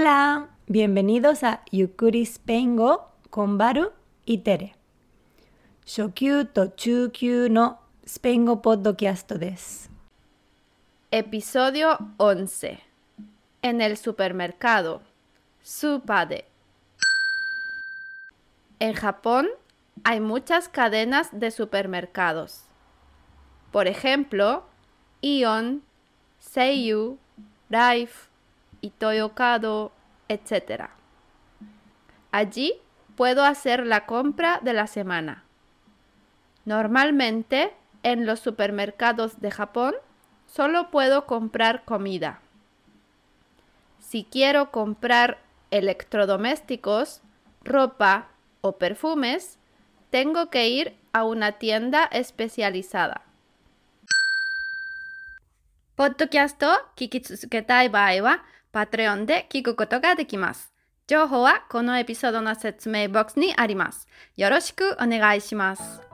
Hola, bienvenidos a Yukuri Spengo con Baru y Tere. Shokyu to Chukyu no Spengo Podcast des. Episodio 11. En el supermercado. Supade. En Japón hay muchas cadenas de supermercados. Por ejemplo, Ion, Seiyu, Life, Itoyokado, etc. Allí puedo hacer la compra de la semana. Normalmente, en los supermercados de Japón, solo puedo comprar comida. Si quiero comprar electrodomésticos, ropa o perfumes, tengo que ir a una tienda especializada. ポッドキャストを聞き続けたい場合は、 Patreon で聞くことができます。情報はこのエピソードの説明ボックスにあります。よろしくお願いします。